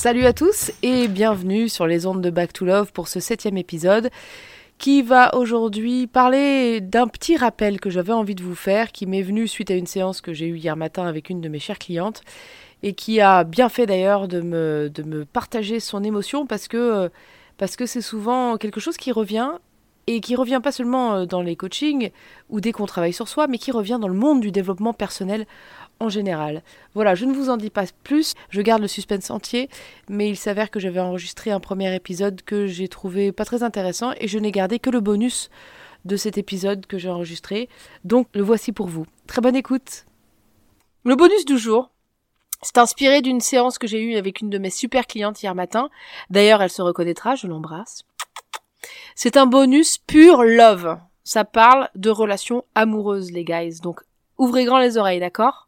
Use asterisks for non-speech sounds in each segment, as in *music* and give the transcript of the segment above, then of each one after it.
Salut à tous et bienvenue sur les ondes de Back to Love pour ce septième épisode qui va aujourd'hui parler d'un petit rappel que j'avais envie de vous faire qui m'est venu suite à une séance que j'ai eue hier matin avec une de mes chères clientes et qui a bien fait d'ailleurs de me, partager son émotion parce que c'est souvent quelque chose qui revient et qui revient pas seulement dans les coachings ou dès qu'on travaille sur soi, mais qui revient dans le monde du développement personnel en général. Voilà, je ne vous en dis pas plus, je garde le suspense entier, mais il s'avère que j'avais enregistré un premier épisode que j'ai trouvé pas très intéressant et je n'ai gardé que le bonus de cet épisode que j'ai enregistré. Donc le voici pour vous. Très bonne écoute. Le bonus du jour, c'est inspiré d'une séance que j'ai eue avec une de mes super clientes hier matin. D'ailleurs, elle se reconnaîtra, je l'embrasse. C'est un bonus pur love. Ça parle de relations amoureuses, les guys. Donc, ouvrez grand les oreilles, d'accord?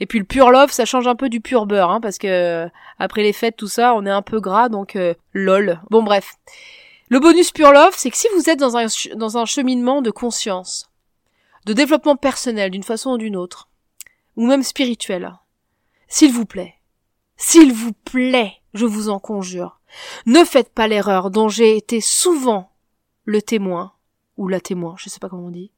Et puis le pur love, ça change un peu du pur beurre, hein, parce que euh, après les fêtes, tout ça, on est un peu gras, donc euh, lol. Bon bref. Le bonus pur love, c'est que si vous êtes dans un, dans un cheminement de conscience, de développement personnel d'une façon ou d'une autre, ou même spirituel, s'il vous plaît, s'il vous plaît, je vous en conjure, ne faites pas l'erreur dont j'ai été souvent le témoin, ou la témoin, je sais pas comment on dit,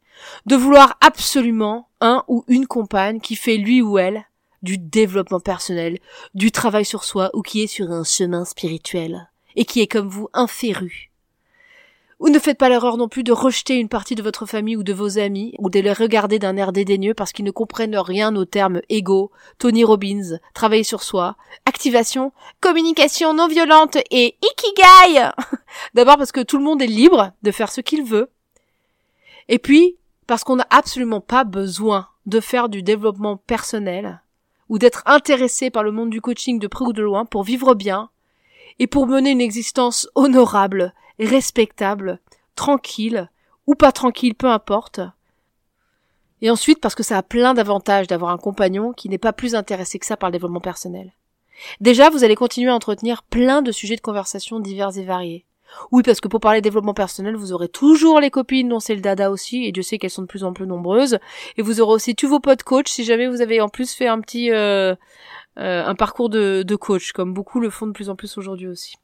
de vouloir absolument un ou une compagne qui fait lui ou elle du développement personnel, du travail sur soi ou qui est sur un chemin spirituel et qui est comme vous un féru. Ou ne faites pas l'erreur non plus de rejeter une partie de votre famille ou de vos amis, ou de les regarder d'un air dédaigneux parce qu'ils ne comprennent rien aux termes ego, Tony Robbins, travailler sur soi, activation, communication non violente et ikigai. *laughs* D'abord parce que tout le monde est libre de faire ce qu'il veut. Et puis, parce qu'on n'a absolument pas besoin de faire du développement personnel ou d'être intéressé par le monde du coaching de près ou de loin pour vivre bien et pour mener une existence honorable, respectable, tranquille ou pas tranquille, peu importe. Et ensuite parce que ça a plein d'avantages d'avoir un compagnon qui n'est pas plus intéressé que ça par le développement personnel. Déjà, vous allez continuer à entretenir plein de sujets de conversation divers et variés. Oui, parce que pour parler développement personnel, vous aurez toujours les copines dont c'est le dada aussi, et Dieu sait qu'elles sont de plus en plus nombreuses. Et vous aurez aussi tous vos potes coach si jamais vous avez en plus fait un petit euh, euh, un parcours de, de coach, comme beaucoup le font de plus en plus aujourd'hui aussi.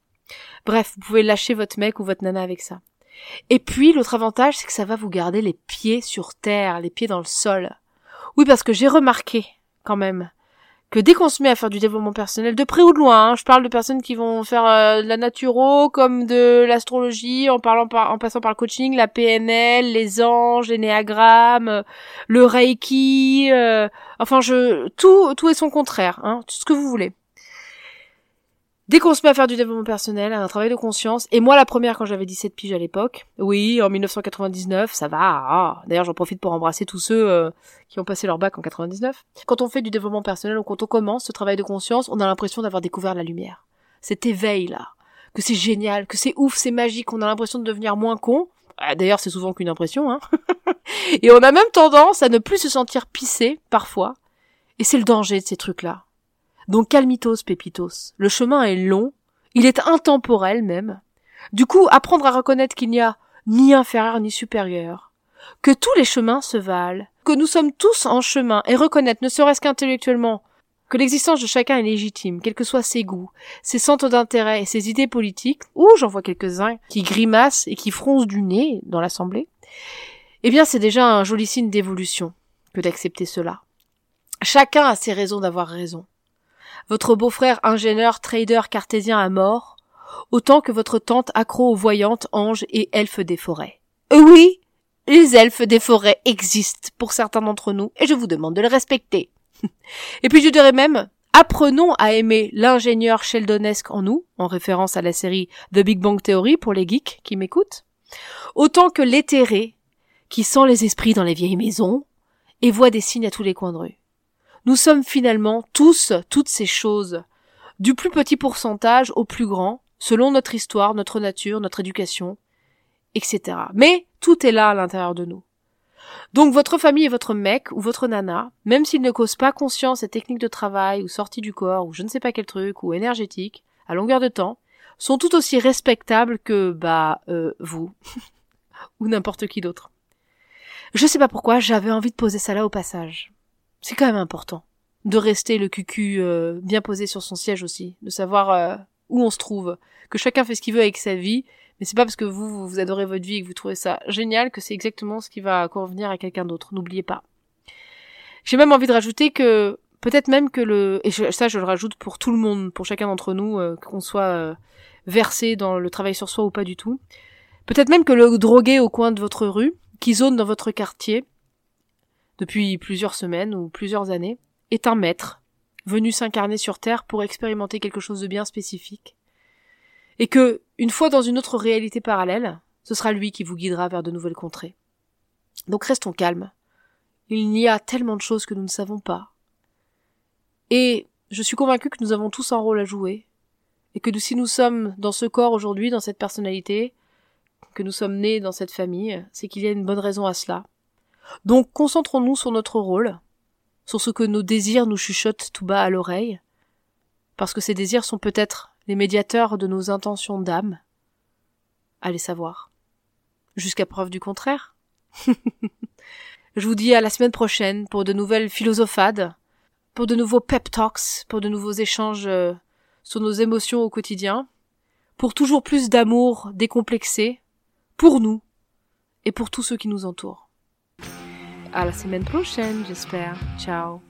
Bref, vous pouvez lâcher votre mec ou votre nana avec ça. Et puis l'autre avantage, c'est que ça va vous garder les pieds sur terre, les pieds dans le sol. Oui, parce que j'ai remarqué quand même que dès qu'on se met à faire du développement personnel, de près ou de loin, hein, je parle de personnes qui vont faire euh, de la naturo comme de l'astrologie, en passant par le coaching, la PNL, les anges, les néagrammes, euh, le reiki, euh, enfin je tout tout est son contraire, hein, tout ce que vous voulez. Dès qu'on se met à faire du développement personnel, un travail de conscience, et moi la première quand j'avais 17 piges à l'époque, oui, en 1999, ça va, ah. d'ailleurs j'en profite pour embrasser tous ceux euh, qui ont passé leur bac en 99. Quand on fait du développement personnel ou quand on commence ce travail de conscience, on a l'impression d'avoir découvert la lumière. Cet éveil là, que c'est génial, que c'est ouf, c'est magique, on a l'impression de devenir moins con. Ah, d'ailleurs c'est souvent qu'une impression, hein. *laughs* et on a même tendance à ne plus se sentir pissé, parfois. Et c'est le danger de ces trucs-là donc calmitos pépitos. Le chemin est long, il est intemporel même. Du coup, apprendre à reconnaître qu'il n'y a ni inférieur ni supérieur, que tous les chemins se valent, que nous sommes tous en chemin et reconnaître, ne serait-ce qu'intellectuellement, que l'existence de chacun est légitime, quels que soient ses goûts, ses centres d'intérêt et ses idées politiques, ou j'en vois quelques-uns qui grimacent et qui froncent du nez dans l'Assemblée, eh bien c'est déjà un joli signe d'évolution que d'accepter cela. Chacun a ses raisons d'avoir raison votre beau-frère ingénieur trader cartésien à mort, autant que votre tante accro aux voyantes anges et elfes des forêts. Euh, oui, les elfes des forêts existent pour certains d'entre nous, et je vous demande de les respecter. *laughs* et puis je dirais même, apprenons à aimer l'ingénieur sheldonesque en nous, en référence à la série The Big Bang Theory pour les geeks qui m'écoutent, autant que l'éthéré, qui sent les esprits dans les vieilles maisons, et voit des signes à tous les coins de rue. Nous sommes finalement tous toutes ces choses, du plus petit pourcentage au plus grand, selon notre histoire, notre nature, notre éducation, etc. Mais tout est là à l'intérieur de nous. Donc votre famille et votre mec ou votre nana, même s'ils ne causent pas conscience et techniques de travail ou sortie du corps ou je ne sais pas quel truc ou énergétique, à longueur de temps, sont tout aussi respectables que, bah, euh, vous. *laughs* ou n'importe qui d'autre. Je sais pas pourquoi, j'avais envie de poser ça là au passage. C'est quand même important. De rester le cucu euh, bien posé sur son siège aussi. De savoir euh, où on se trouve. Que chacun fait ce qu'il veut avec sa vie. Mais c'est pas parce que vous, vous adorez votre vie et que vous trouvez ça génial que c'est exactement ce qui va convenir à quelqu'un d'autre. N'oubliez pas. J'ai même envie de rajouter que peut-être même que le et ça je le rajoute pour tout le monde, pour chacun d'entre nous, euh, qu'on soit versé dans le travail sur soi ou pas du tout. Peut-être même que le drogué au coin de votre rue, qui zone dans votre quartier, depuis plusieurs semaines ou plusieurs années, est un maître, venu s'incarner sur Terre pour expérimenter quelque chose de bien spécifique. Et que, une fois dans une autre réalité parallèle, ce sera lui qui vous guidera vers de nouvelles contrées. Donc restons calmes. Il y a tellement de choses que nous ne savons pas. Et je suis convaincue que nous avons tous un rôle à jouer, et que si nous sommes dans ce corps aujourd'hui, dans cette personnalité, que nous sommes nés dans cette famille, c'est qu'il y a une bonne raison à cela. Donc concentrons-nous sur notre rôle, sur ce que nos désirs nous chuchotent tout bas à l'oreille, parce que ces désirs sont peut-être les médiateurs de nos intentions d'âme. Allez savoir. Jusqu'à preuve du contraire. *laughs* Je vous dis à la semaine prochaine pour de nouvelles philosophades, pour de nouveaux pep talks, pour de nouveaux échanges euh, sur nos émotions au quotidien, pour toujours plus d'amour décomplexé, pour nous et pour tous ceux qui nous entourent. À la semaine prochaine, j'espère. Ciao.